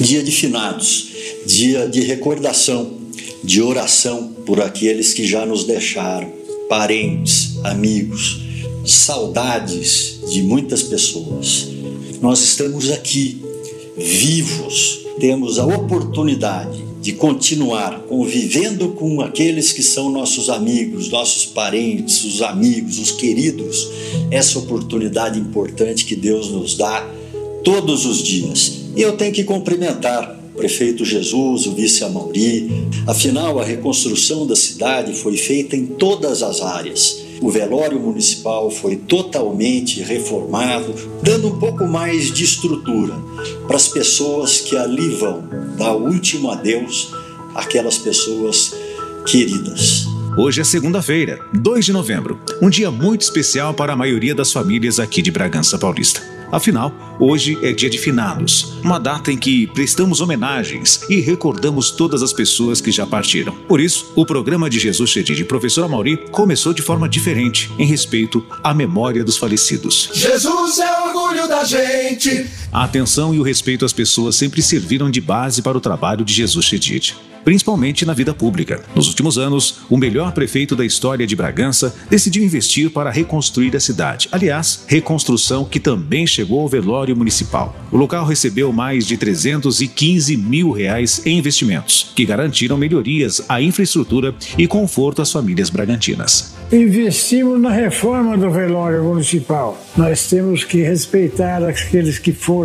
Dia de finados, dia de recordação, de oração por aqueles que já nos deixaram, parentes, amigos, saudades de muitas pessoas. Nós estamos aqui, vivos, temos a oportunidade de continuar convivendo com aqueles que são nossos amigos, nossos parentes, os amigos, os queridos, essa oportunidade importante que Deus nos dá todos os dias. E eu tenho que cumprimentar o prefeito Jesus, o vice Amauri. Afinal, a reconstrução da cidade foi feita em todas as áreas. O velório municipal foi totalmente reformado, dando um pouco mais de estrutura para as pessoas que ali vão dar o último adeus àquelas pessoas queridas. Hoje é segunda-feira, 2 de novembro, um dia muito especial para a maioria das famílias aqui de Bragança Paulista. Afinal, hoje é dia de finados, uma data em que prestamos homenagens e recordamos todas as pessoas que já partiram. Por isso, o programa de Jesus Chedi de Professor Amauri começou de forma diferente, em respeito à memória dos falecidos. Jesus é orgulho da gente. A atenção e o respeito às pessoas sempre serviram de base para o trabalho de Jesus Chedid principalmente na vida pública. Nos últimos anos, o melhor prefeito da história de Bragança decidiu investir para reconstruir a cidade. Aliás, reconstrução que também chegou ao velório municipal. O local recebeu mais de 315 mil reais em investimentos, que garantiram melhorias à infraestrutura e conforto às famílias bragantinas. Investimos na reforma do velório municipal. Nós temos que respeitar aqueles que foram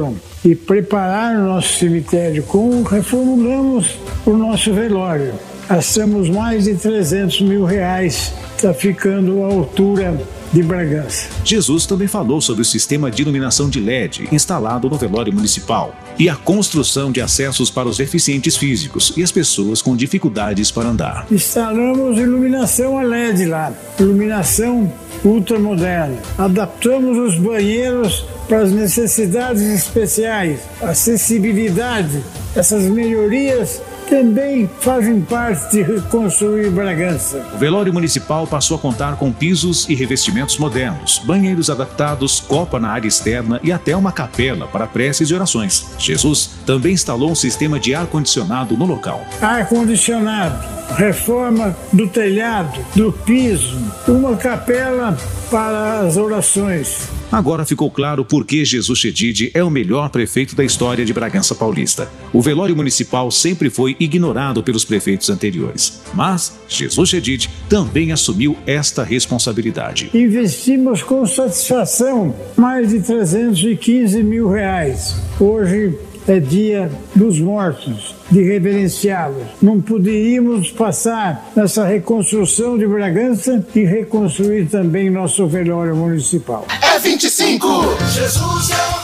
e preparar o nosso cemitério, como reformulamos o nosso velório. Gastamos mais de 300 mil reais, está ficando a altura de Bragança. Jesus também falou sobre o sistema de iluminação de LED instalado no velório municipal e a construção de acessos para os deficientes físicos e as pessoas com dificuldades para andar. Instalamos iluminação a LED lá, iluminação ultramoderna. Adaptamos os banheiros para as necessidades especiais, acessibilidade, essas melhorias também fazem parte de reconstruir Bragança. O velório municipal passou a contar com pisos e revestimentos modernos, banheiros adaptados, copa na área externa e até uma capela para preces e orações. Jesus também instalou um sistema de ar-condicionado no local. Ar-condicionado, reforma do telhado, do piso, uma capela para as orações. Agora ficou claro por que Jesus Chedid é o melhor prefeito da história de Bragança Paulista. O velório municipal sempre foi ignorado pelos prefeitos anteriores. Mas Jesus Chedid também assumiu esta responsabilidade. Investimos com satisfação mais de 315 mil reais. Hoje é dia dos mortos, de reverenciá-los. Não poderíamos passar nessa reconstrução de Bragança e reconstruir também nosso velório municipal. É 25! Jesus é orgulho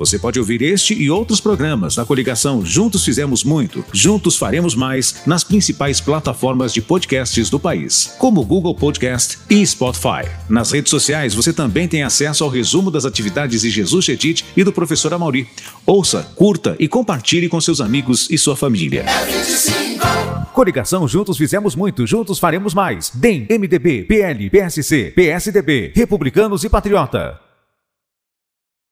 você pode ouvir este e outros programas na coligação Juntos Fizemos Muito, Juntos Faremos Mais nas principais plataformas de podcasts do país, como Google Podcast e Spotify. Nas redes sociais você também tem acesso ao resumo das atividades de Jesus Chedid e do professor Amauri. Ouça, curta e compartilhe com seus amigos e sua família. Coligação Juntos Fizemos Muito, Juntos Faremos Mais. DEM, MDB, PL, PSC, PSDB, Republicanos e Patriota.